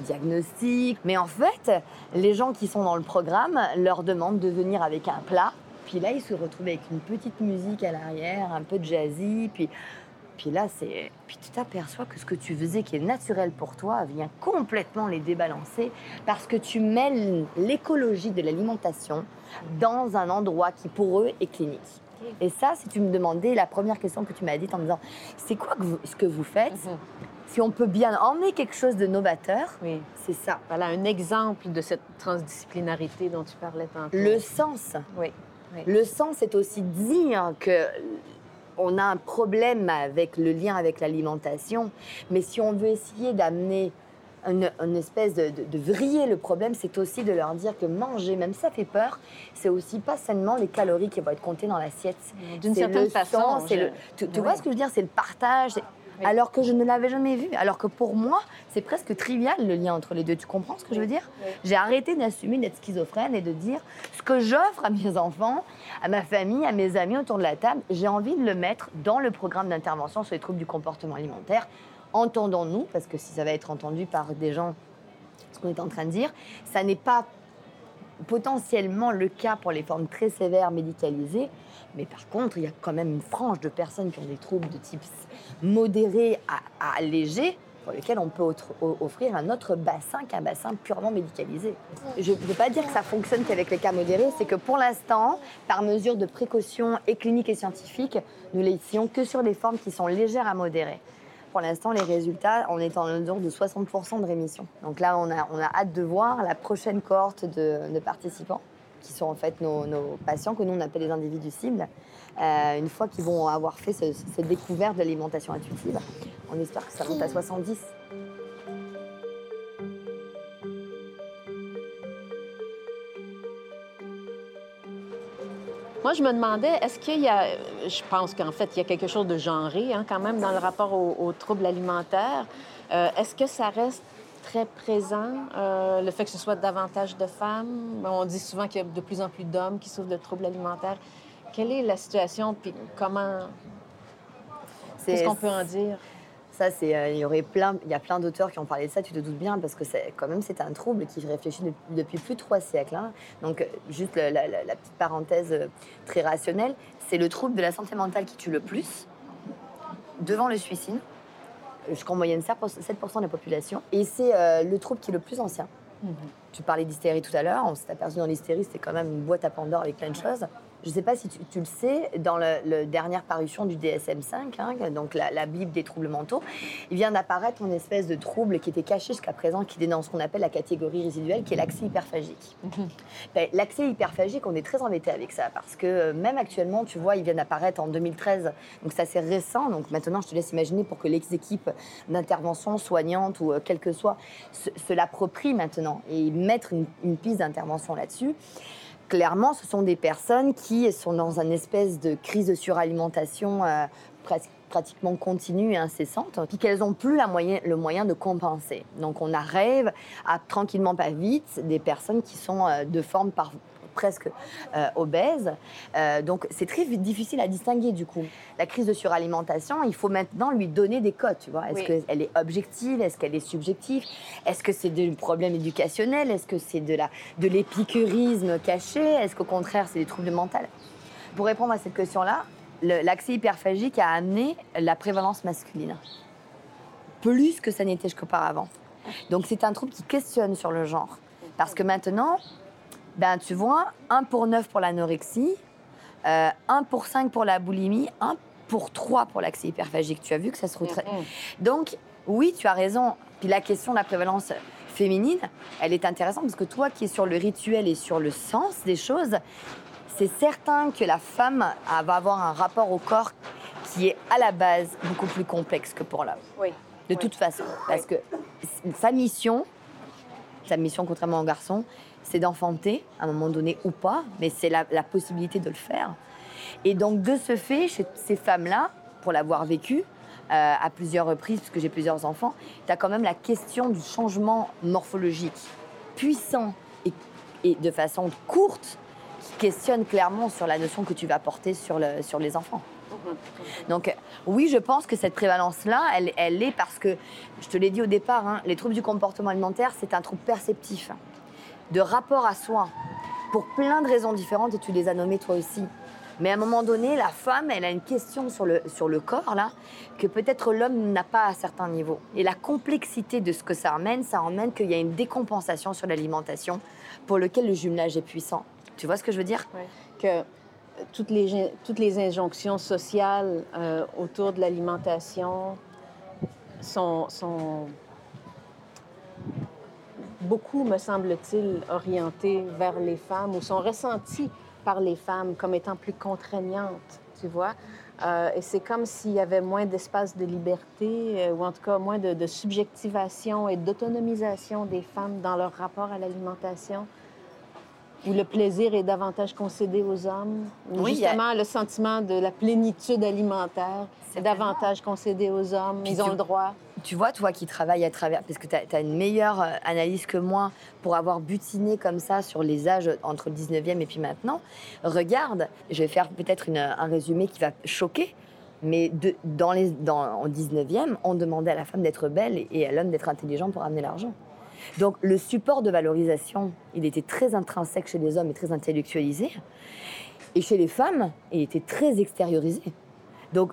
diagnostic. Mais en fait, les gens qui sont dans le programme leur demandent de venir avec un plat. Puis là, ils se retrouvent avec une petite musique à l'arrière, un peu de jazzy. Puis, puis là, c'est. Puis tu t'aperçois que ce que tu faisais, qui est naturel pour toi, vient complètement les débalancer parce que tu mêles l'écologie de l'alimentation dans un endroit qui pour eux est clinique. Et ça, si tu me demandais la première question que tu m'as dite en me disant c'est quoi ce que vous faites? Mhm. si on peut bien emmener quelque chose de novateur, Oui. c'est ça. Voilà un exemple de cette transdisciplinarité dont tu parlais tantôt. Le sens. Oui. oui. Le sens, c'est aussi dire que on a un problème avec le lien avec l'alimentation, mais si on veut essayer d'amener une, une espèce de, de- de vriller le problème, c'est aussi de leur dire que manger, même ça fait peur, c'est aussi pas seulement les calories qui vont être comptées dans l'assiette. D'une certaine le façon, je- le- tu, tu Oui. vois ce que je veux dire? C'est le partage. Oui. Alors que je ne l'avais jamais vu. Alors que pour moi, c'est presque trivial le lien entre les deux. Tu comprends ce que je veux dire? Oui. J'ai arrêté d'assumer d'être schizophrène et de dire ce que j'offre à mes enfants, à ma famille, à mes amis autour de la table, j'ai envie de le mettre dans le programme d'intervention sur les troubles du comportement alimentaire. Entendons-nous, parce que si ça va être entendu par des gens, ce qu'on est en train de dire, ça n'est pas potentiellement le cas pour les formes très sévères médicalisées, mais par contre, il y a quand même une frange de personnes qui ont des troubles de type modéré à, à léger pour lesquels on peut offrir un autre bassin qu'un bassin purement médicalisé. Je ne veux pas dire que ça fonctionne qu'avec les cas modérés, c'est que pour l'instant, par mesure de précaution et clinique et scientifique, nous les essayons que sur des formes qui sont légères à modérées. Pour l'instant, les résultats, on est en ordre de 60% de rémission. Donc là, on a, on a hâte de voir la prochaine cohorte de, de participants, qui sont en fait nos, nos patients, que nous on appelle les individus cibles. Euh, une fois qu'ils vont avoir fait ce- cette découverte de l'alimentation intuitive, on espère que ça monte à 70. Moi, je me demandais, est-ce qu'il y a. Je pense qu'en fait, il y a quelque chose de genré, hein, quand même, dans le rapport aux, aux troubles alimentaires. Euh, est-ce que ça reste très présent, euh, le fait que ce soit davantage de femmes? On dit souvent qu'il y a de plus en plus d'hommes qui souffrent de troubles alimentaires. Quelle est la situation, puis comment. Qu'est-ce qu'on peut en dire? Ça, c'est, euh, il y aurait plein, il y a plein d'auteurs qui ont parlé de ça. Tu te doutes bien parce que c'est quand même c'est un trouble qui réfléchit de- depuis plus de trois siècles. hein. Donc, juste la, la- la- la petite parenthèse euh, très rationnelle, c'est le trouble de la santé mentale qui tue le plus, devant le suicide, jusqu'en moyenne 7% de la population, et c'est euh, le trouble qui est le plus ancien. Tu parlais d'hystérie tout à l'heure. On s'est aperçu dans l'hystérie, c'était quand même une boîte à Pandore avec plein de choses. Je ne sais pas si tu, tu le sais, dans la dernière parution du DSM-5, hein, donc la, la Bible des troubles mentaux, il vient d'apparaître une espèce de trouble qui était caché jusqu'à présent, qui est dans ce qu'on appelle la catégorie résiduelle, qui est l'accès hyperphagique. Ben, l'accès hyperphagique, on est très embêté avec ça, parce que euh, même actuellement, tu vois, il vient d'apparaître en 2013, donc c'est assez récent. Donc maintenant, je te laisse imaginer pour que les équipes d'intervention soignantes ou euh, quelle que soit se, se l'approprient maintenant et mettre une, une piste d'intervention là-dessus. Clairement, ce sont des personnes qui sont dans une espèce de crise de suralimentation euh, presque pratiquement continue et incessante, puis qu'elles n'ont plus le moyen de compenser. Donc on arrive à tranquillement pas vite des personnes qui sont euh, de forme par presque euh, obèses. Euh, donc c'est très difficile à distinguer du coup. La crise de suralimentation, il faut maintenant lui donner des codes, tu vois. Est-ce Oui. qu'elle est objective? Est-ce qu'elle est subjective? Est-ce que c'est des problèmes éducationnels Est-ce que c'est de la de l'épicurisme caché? Est-ce qu'au contraire c'est des troubles mentaux? Pour répondre à cette question-là, le- l'accès hyperphagique a amené la prévalence masculine plus que ça n'était jusqu'auparavant. Donc c'est un trouble qui questionne sur le genre. Parce que maintenant, ben, tu vois, 1 pour 9 pour l'anorexie, euh, 1 pour 5 pour la boulimie, 1 pour 3 pour l'accès hyperphagique. Tu as vu que ça se retrait. Mhm. Donc, oui, tu as raison. Puis la question de la prévalence féminine, elle est intéressante parce que toi qui es sur le rituel et sur le sens des choses, c'est certain que la femme ah, va avoir un rapport au corps qui est à la base beaucoup plus complexe que pour l'homme. Oui. De Oui. toute façon. Parce que sa mission, sa mission contrairement au garçon, c'est d'enfanter, à un moment donné ou pas, mais c'est la, la possibilité de le faire. Et donc, de ce fait, chez ces femmes-là, pour l'avoir vécu euh, à plusieurs reprises, puisque j'ai plusieurs enfants, tu as quand même la question du changement morphologique puissant et, de façon courte qui questionne clairement sur la notion que tu vas porter sur, le, sur les enfants. Donc oui, je pense que cette prévalence-là, elle, elle est parce que, je te l'ai dit au départ, hein, les troubles du comportement alimentaire, c'est un trouble perceptif, de rapport à soi, pour plein de raisons différentes, et tu les as nommées toi aussi. Mais à un moment donné, la femme, elle a une question sur le, sur le corps, là, que peut-être l'homme n'a pas à certains niveaux. Et la complexité de ce que ça amène, ça emmène qu'il y a une décompensation sur l'alimentation, pour lequel le jumelage est puissant. Tu vois ce que je veux dire? Ouais. Que euh, toutes les, toutes les injonctions sociales euh, autour de l'alimentation sont, sont beaucoup, me semble-t-il, orientés vers les femmes ou sont ressentis par les femmes comme étant plus contraignantes, tu vois. Euh, et c'est comme s'il y avait moins d'espace de liberté, euh, ou en tout cas moins de, de subjectivation et d'autonomisation des femmes dans leur rapport à l'alimentation où le plaisir est davantage concédé aux hommes, où justement le sentiment de la plénitude alimentaire est davantage concédé aux hommes, ils ont le droit. Tu vois, toi qui travailles à travers, parce que tu as, une meilleure euh, analyse que moi pour avoir butiné comme ça sur les âges entre le 19e et puis maintenant, regarde, je vais faire peut-être un résumé qui va choquer, mais de, dans les, dans, en 19e, on demandait à la femme d'être belle et à l'homme d'être intelligent pour amener l'argent. Donc le support de valorisation, il était très intrinsèque chez les hommes et très intellectualisé. Et chez les femmes, il était très extériorisé. Donc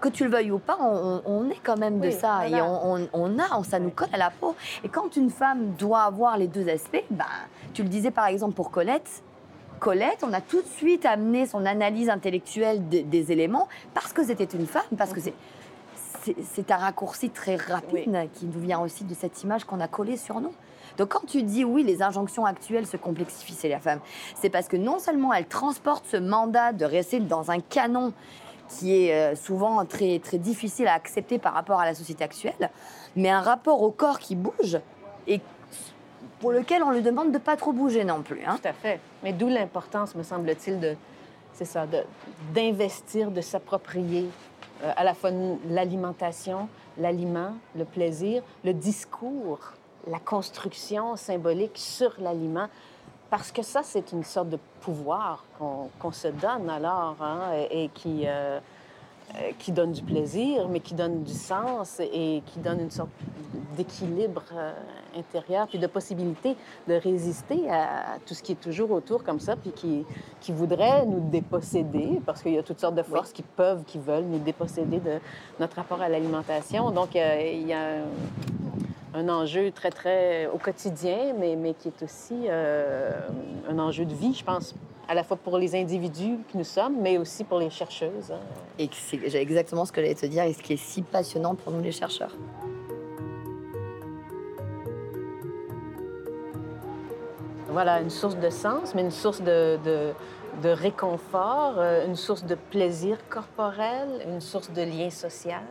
que tu le veuilles ou pas, on, est quand même de ça. Et on, a, ça nous colle à la peau. Et quand une femme doit avoir les deux aspects, bah, tu le disais par exemple pour Colette, Colette, on a tout de suite amené son analyse intellectuelle des éléments parce que c'était une femme, parce que c'est c'est un raccourci très rapide qui nous vient aussi de cette image qu'on a collée sur nous. Donc quand tu dis oui, les injonctions actuelles se complexifient chez la femme, c'est parce que non seulement elle transporte ce mandat de rester dans un canon qui est euh, souvent très, très difficile à accepter par rapport à la société actuelle, mais un rapport au corps qui bouge et pour lequel on lui demande de pas trop bouger non plus. Hein. Tout à fait. Mais d'où l'importance, me semble-t-il, de c'est ça, d'investir, de s'approprier euh, à la fois l'alimentation, l'aliment, le plaisir, le discours, la construction symbolique sur l'aliment, parce que ça, c'est une sorte de pouvoir qu'on se donne alors, hein, et, qui, euh, qui donne du plaisir, mais qui donne du sens et qui donne une sorte d'équilibre euh, intérieur, puis de possibilité de résister à, tout ce qui est toujours autour comme ça, puis qui, qui voudrait nous déposséder, parce qu'il y a toutes sortes de forces qui peuvent, qui veulent nous déposséder de notre rapport à l'alimentation. Donc, euh, il y a un enjeu très, très au quotidien, mais, mais qui est aussi un enjeu de vie, je pense, à la fois pour les individus que nous sommes, mais aussi pour les chercheuses. Hein. Et c'est exactement ce que j'allais te dire et ce qui est si passionnant pour nous les chercheurs. Voilà, une source de sens, mais une source de, de, réconfort, euh, une source de plaisir corporel, une source de lien social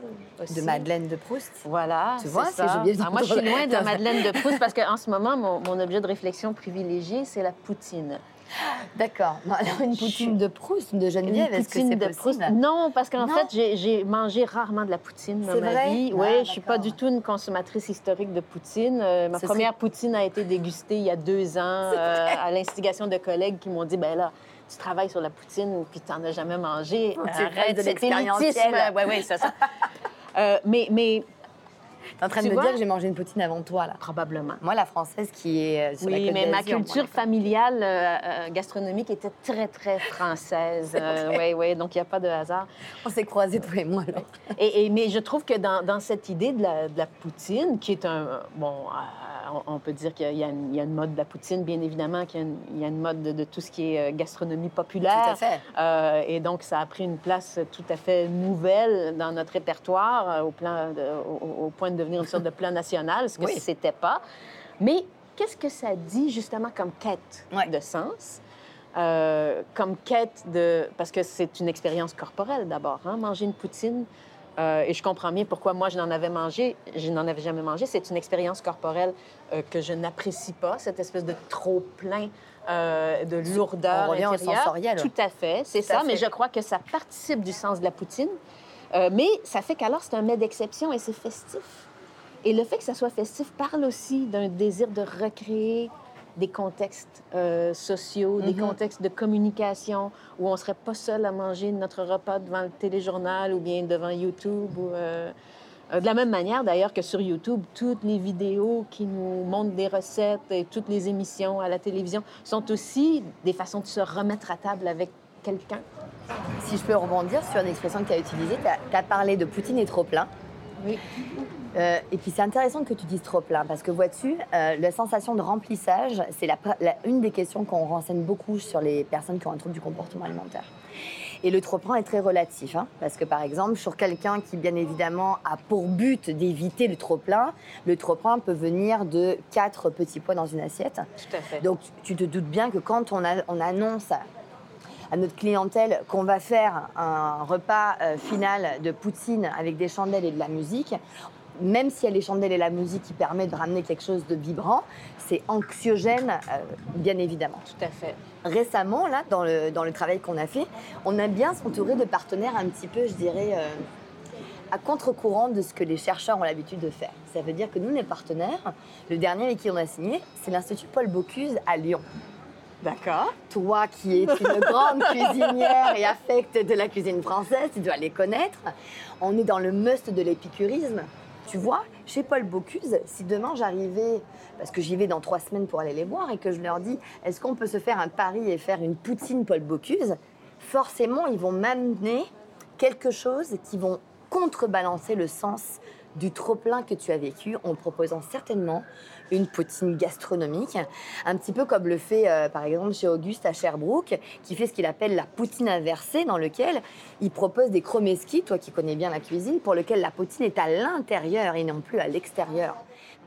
aussi. De Madeleine de Proust. Voilà, tu vois, c'est ça. Ah, moi, je suis loin de Madeleine de Proust parce qu'en ce moment, mon, mon objet de réflexion privilégié, c'est la poutine. D'accord. une poutine de Proust, de Geneviève, est-ce que c'est de Proust Non, parce qu'en fait, j'ai mangé rarement de la poutine dans ma vie. Oui, ah, je suis pas du tout une consommatrice historique de poutine. Euh, ma première poutine a été dégustée il y a deux ans euh, à l'instigation de collègues qui m'ont dit, ben là, tu travailles sur la poutine puis tu n'en as jamais mangé. Arrête, de l'expérience. Oui, oui, c'est ça. euh, mais, mais T'es en train de me dire que j'ai mangé une poutine avant toi, là. Probablement. Moi, la française qui est euh, sur oui, mais ma culture familiale euh, euh, gastronomique était très, très française. Oui, oui, donc il n'y a pas de hasard. On s'est croisés, toi et moi, là. Et, mais je trouve que dans, dans cette idée de la, de la, poutine, qui est un... Bon, on, peut dire qu'il y, a une mode de la poutine, bien évidemment, qu'il y, a une mode de, tout ce qui est gastronomie populaire. Tout à fait. et donc, ça a pris une place tout à fait nouvelle dans notre répertoire, au, plan au, au point de devenir une sorte de plan national, ce que oui. c'était pas. Mais qu'est-ce que ça dit justement comme quête de sens? Euh, comme quête de... Parce que c'est une expérience corporelle d'abord, hein? manger une poutine. Euh, et je comprends bien pourquoi moi je n'en avais mangé, je n'en avais jamais mangé. C'est une expérience corporelle euh, que je n'apprécie pas, cette espèce de trop plein de lourdeur On revient Au sensoriel. Tout à fait, c'est ça. Mais je crois que ça participe du sens de la poutine. mais ça fait qu'alors c'est un mets d'exception et c'est festif. Et le fait que ça soit festif parle aussi d'un désir de recréer des contextes euh, sociaux, des mhm. contextes de communication où on ne serait pas seul à manger notre repas devant le téléjournal ou bien devant YouTube. Ou, euh, euh, de la même manière, d'ailleurs, que sur YouTube, toutes les vidéos qui nous montrent des recettes et toutes les émissions à la télévision sont aussi des façons de se remettre à table avec quelqu'un. Si je peux rebondir sur une expression que tu as utilisée, tu as, parlé de Poutine est trop plein. Oui. Euh, et puis c'est intéressant que tu dises trop plein, parce que vois-tu, euh, la sensation de remplissage, c'est la, une des questions qu'on renseigne beaucoup sur les personnes qui ont un trouble du comportement alimentaire. Et le trop-plein est très relatif, hein, parce que par exemple, sur quelqu'un qui, bien évidemment, a pour but d'éviter le trop-plein, le trop-plein peut venir de quatre petits pois dans une assiette. Tout à fait. Donc, tu te doutes bien que quand on, a- on annonce à, notre clientèle qu'on va faire un repas euh, final de poutine avec des chandelles et de la musique, même s'il y a les chandelles et la musique qui permettent de ramener quelque chose de vibrant, c'est anxiogène, euh, bien évidemment Tout à fait. récemment, là, dans le, dans le travail qu'on a fait, on aime bien s'entourer de partenaires un petit peu, je dirais, euh, à contre-courant de ce que les chercheurs ont l'habitude de faire. Ça veut dire que nous, les partenaires, le dernier avec qui on a signé, c'est l'Institut Paul Bocuse à Lyon. D'accord. Toi qui es une grande cuisinière et affecte de la cuisine française, tu dois les connaître. On est dans le must de l'épicurisme. Tu vois, chez Paul Bocuse, si demain j'arrivais, parce que j'y vais dans trois semaines pour aller les voir, et que je leur dis, est-ce qu'on peut se faire un pari et faire une poutine Paul Bocuse Forcément, ils vont m'amener quelque chose qui vont contrebalancer le sens du trop-plein que tu as vécu en proposant certainement une poutine gastronomique, un petit peu comme le fait euh, par exemple chez Auguste à Sherbrooke, qui fait ce qu'il appelle la poutine inversée, dans lequel il propose des chromeski, toi qui connais bien la cuisine, pour lequel la poutine est à l'intérieur et non plus à l'extérieur.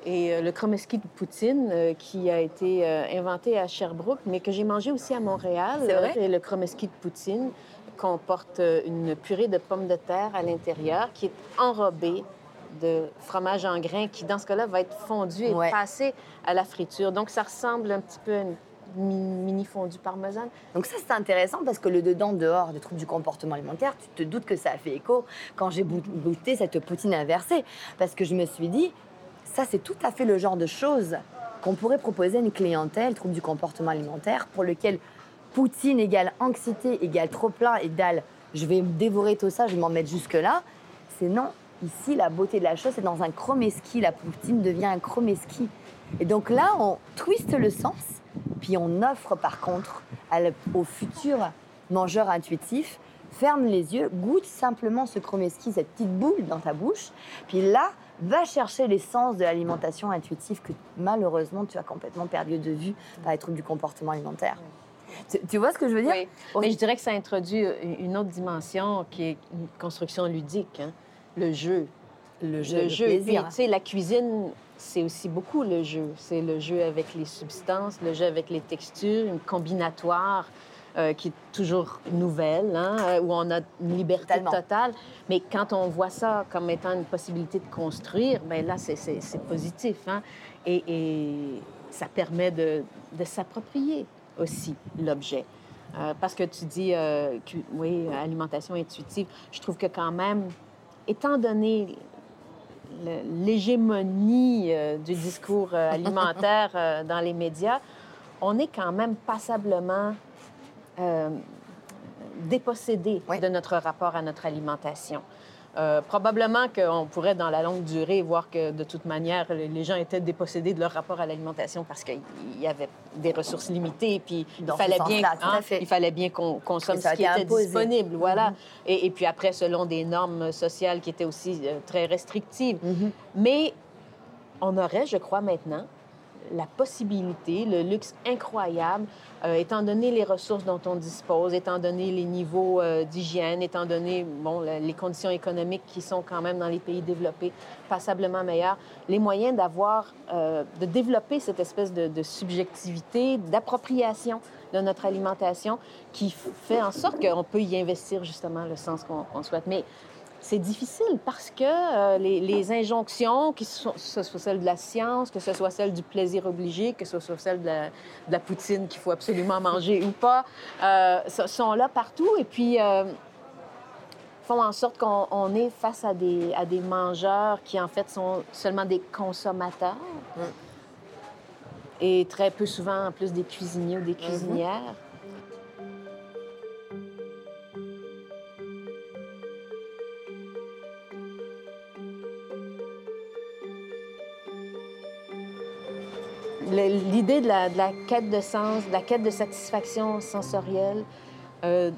Et euh, le chromeski de poutine euh, qui a été euh, inventé à Sherbrooke, mais que j'ai mangé aussi à Montréal. C'est vrai? Et le chromeski de poutine comporte une purée de pommes de terre à l'intérieur qui est enrobée de fromage en grains qui, dans ce cas-là, va être fondu et Ouais. passé à la friture. Donc, ça ressemble un petit peu à une mi- mini fondue parmesan. Donc ça c'est intéressant parce que le dedans dehors des troubles du comportement alimentaire, tu te doutes que ça a fait écho quand j'ai goûté cette poutine inversée parce que je me suis dit ça c'est tout à fait le genre de choses qu'on pourrait proposer à une clientèle trouble du comportement alimentaire pour lequel poutine égale anxiété égale trop plein égale je vais dévorer tout ça, je vais m'en mettre jusque là. C'est non. Ici, la beauté de la chose, c'est dans un chromeski. La poutine devient un chromeski. Et donc là, on twiste le sens, puis on offre par contre au futur mangeur intuitif, ferme les yeux, goûte simplement ce chromeski, cette petite boule dans ta bouche, puis là, va chercher l'essence de l'alimentation intuitive que malheureusement tu as complètement perdu de vue par les troubles du comportement alimentaire. Tu, tu vois ce que je veux dire? Oui. Mais je dirais que ça introduit une autre dimension qui est une construction ludique, hein, le jeu. Le jeu, le le jeu. plaisir. Puis, tu sais, la cuisine, c'est aussi beaucoup le jeu. C'est le jeu avec les substances, le jeu avec les textures, une combinatoire euh, qui est toujours nouvelle, hein, euh, où on a une liberté Totalement. totale. Mais quand on voit ça comme étant une possibilité de construire, ben là, c'est- positif. hein. Et, et ça permet de, de s'approprier aussi l'objet. Euh, parce que tu dis, euh, que- oui, alimentation intuitive, je trouve que quand même, étant donné l'hégémonie euh, du discours euh, alimentaire euh, dans les médias, on est quand même passablement dépossédé Oui. de notre rapport à notre alimentation. Euh, probablement qu'on pourrait, dans la longue durée, voir que de toute manière, les gens étaient dépossédés de leur rapport à l'alimentation parce qu'il y avait des ressources limitées, puis il fallait bien, hein, il fallait bien qu'on consomme ce qui était imposé. disponible, voilà. Mhm. et, et puis après, selon des normes sociales qui étaient aussi euh, très restrictives. Mhm. Mais on aurait, je crois maintenant, la possibilité, le luxe incroyable, euh, étant donné les ressources dont on dispose, étant donné les niveaux euh, d'hygiène, étant donné bon, le- les conditions économiques qui sont quand même dans les pays développés passablement meilleures, les moyens d'avoir, euh, de développer cette espèce de, subjectivité, d'appropriation de notre alimentation qui fait en sorte qu'on peut y investir justement le sens qu'on qu'on souhaite. Mais c'est difficile parce que euh, les, les injonctions, que ce soit, ce soit celle de la science, que ce soit celle du plaisir obligé, que ce soit celle de la, de la poutine qu'il faut absolument manger ou pas, euh, so- sont là partout et puis euh, font en sorte qu'on on est face à des, à des mangeurs qui en fait sont seulement des consommateurs et très peu souvent en plus des cuisiniers ou des cuisinières. Le- L'idée de la, de la quête de sens, de la quête de satisfaction sensorielle, euh,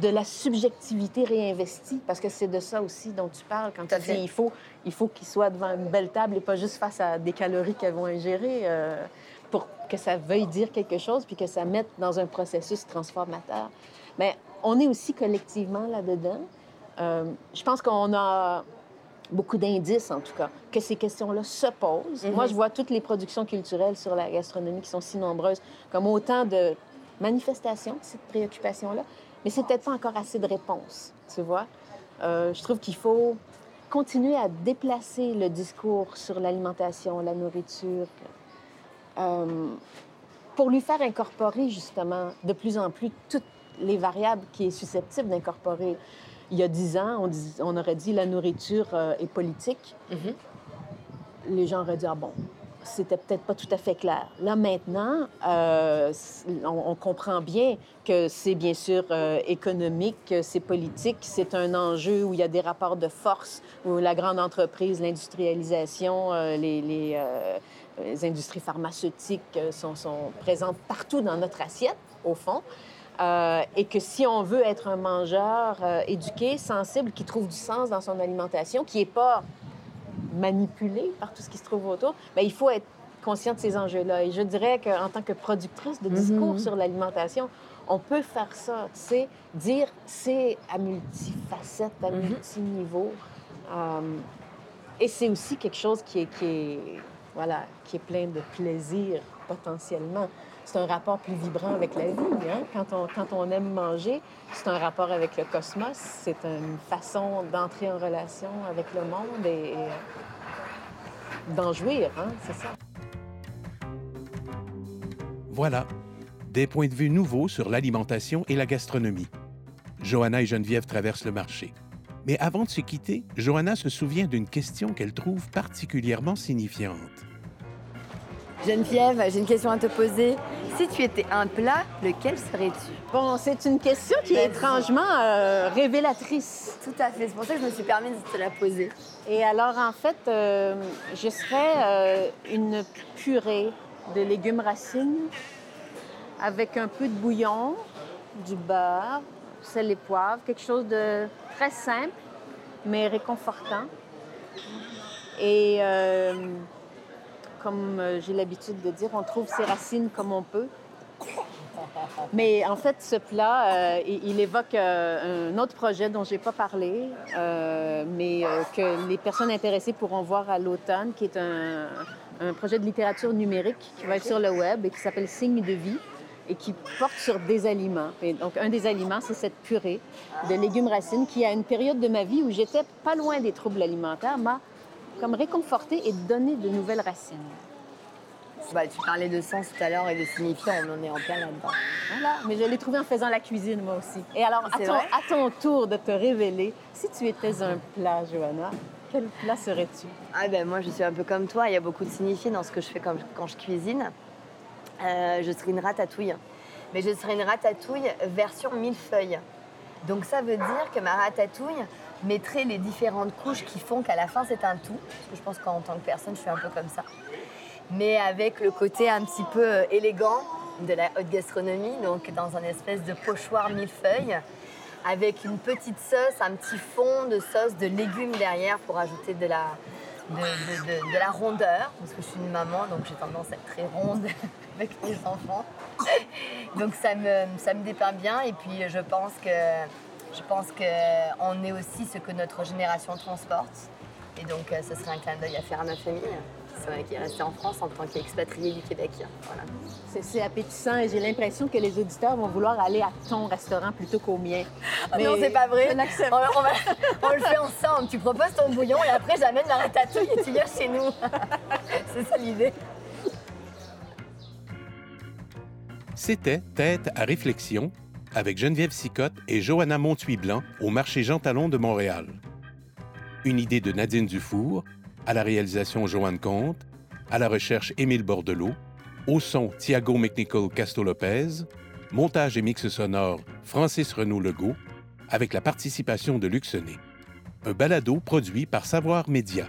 de la subjectivité réinvestie, parce que c'est de ça aussi dont tu parles quand tu dis il faut, il faut qu'ils soient devant une belle table et pas juste face à des calories qu'elles vont ingérer. euh, pour que ça veuille dire quelque chose, puis que ça mette dans un processus transformateur. Mais on est aussi collectivement là-dedans. Euh, je pense qu'on a beaucoup d'indices, en tout cas, que ces questions-là se posent. Moi, je vois toutes les productions culturelles sur la gastronomie qui sont si nombreuses comme autant de manifestations de cette préoccupation-là, mais c'est peut-être pas encore assez de réponses, tu vois. Euh, je trouve qu'il faut continuer à déplacer le discours sur l'alimentation, la nourriture, euh, pour lui faire incorporer justement de plus en plus toutes les variables qui est susceptible d'incorporer. Il y a dix ans, on, aurait dit la nourriture euh, est politique. Mm-hmm. Les gens auraient dit ah bon, c'était peut-être pas tout à fait clair. Là, maintenant, euh, on, comprend bien que c'est bien sûr euh, économique, c'est politique, c'est un enjeu où il y a des rapports de force, où la grande entreprise, l'industrialisation, euh, les, industries pharmaceutiques sont, sont, présentes partout dans notre assiette, au fond. Et que si on veut être un mangeur éduqué, sensible, qui trouve du sens dans son alimentation, qui n'est pas manipulé par tout ce qui se trouve autour, mais il faut être conscient de ces enjeux-là. Et je dirais qu'en tant que productrice de discours mhm. sur l'alimentation, on peut faire ça, tu sais, dire c'est à multifacette, à multiniveau. Euh, et c'est aussi quelque chose qui est, qui est, voilà, qui est plein de plaisir potentiellement c'est un rapport plus vibrant avec la vie. Hein? Quand, on, quand on aime manger, c'est un rapport avec le cosmos, c'est une façon d'entrer en relation avec le monde et, euh, d'en jouir, hein? c'est ça. Voilà, des points de vue nouveaux sur l'alimentation et la gastronomie. Johanna et Geneviève traversent le marché. Mais avant de se quitter, Johanna se souvient d'une question qu'elle trouve particulièrement signifiante. Geneviève, j'ai une question à te poser. Si tu étais un plat, lequel serais-tu? Bon, c'est une question qui est étrangement euh, révélatrice. Tout à fait. C'est pour ça que je me suis permis de te la poser. Et alors, en fait, euh, je serais euh, une purée de légumes racines avec un peu de bouillon, du beurre, sel et poivre, quelque chose de très simple, mais réconfortant. Et comme euh, j'ai l'habitude de dire, on trouve ses racines comme on peut. Mais en fait, ce plat, euh, il, évoque euh, un autre projet dont je n'ai pas parlé, mais que les personnes intéressées pourront voir à l'automne, qui est un, projet de littérature numérique qui va être sur le web et qui s'appelle Signe de vie et qui porte sur des aliments. Et donc, un des aliments, c'est cette purée de légumes racines qui, à une période de ma vie où j'étais pas loin des troubles alimentaires, m'a comme réconforter et donner de nouvelles racines. Bah, tu parlais de sens tout à l'heure et de signifiant, on en est en plein là-dedans. Voilà, mais je l'ai trouvé en faisant la cuisine, moi aussi. Et alors, à ton, à ton, tour de te révéler, si tu étais un plat, Johanna, quel plat serais-tu? Ah ben moi, je suis un peu comme toi. Il y a beaucoup de signifiés dans ce que je fais quand je, quand je cuisine. Euh, je serais une ratatouille. Mais je serais une ratatouille version millefeuille. Donc ça veut dire que ma ratatouille, mettrai les différentes couches qui font qu'à la fin c'est un tout. Parce que je pense qu'en tant que personne, je suis un peu comme ça. Mais avec le côté un petit peu euh, élégant de la haute gastronomie, donc dans un espèce de pochoir millefeuille, avec une petite sauce, un petit fond de sauce de légumes derrière pour ajouter de la, de, la rondeur, parce que je suis une maman, donc j'ai tendance à être très ronde avec mes enfants. Donc ça me, ça me dépeint bien, et puis je pense que je pense qu'on est aussi ce que notre génération transporte. Et donc, euh, ce serait un clin d'œil à faire à ma famille, qui est restée en France en tant qu'expatriée du Québec. Voilà. C'est appétissant et j'ai l'impression que les auditeurs vont vouloir aller à ton restaurant plutôt qu'au mien. Ah Mais non, c'est pas vrai. On, on, le fait ensemble. Tu proposes ton bouillon et après, j'amène la ratatouille et tu viens chez nous. c'est ça l'idée. C'était Tête à réflexion avec Geneviève Sicotte et Johanna Montuy-Blanc au marché Jean Talon de Montréal. Une idée de Nadine Dufour, à la réalisation Joanne Comte, à la recherche Émile Bordelot, au son Thiago McNichol Casto-Lopez, montage et mix sonore Francis Renaud Legault, avec la participation de Luxonné. Un balado produit par Savoir Média.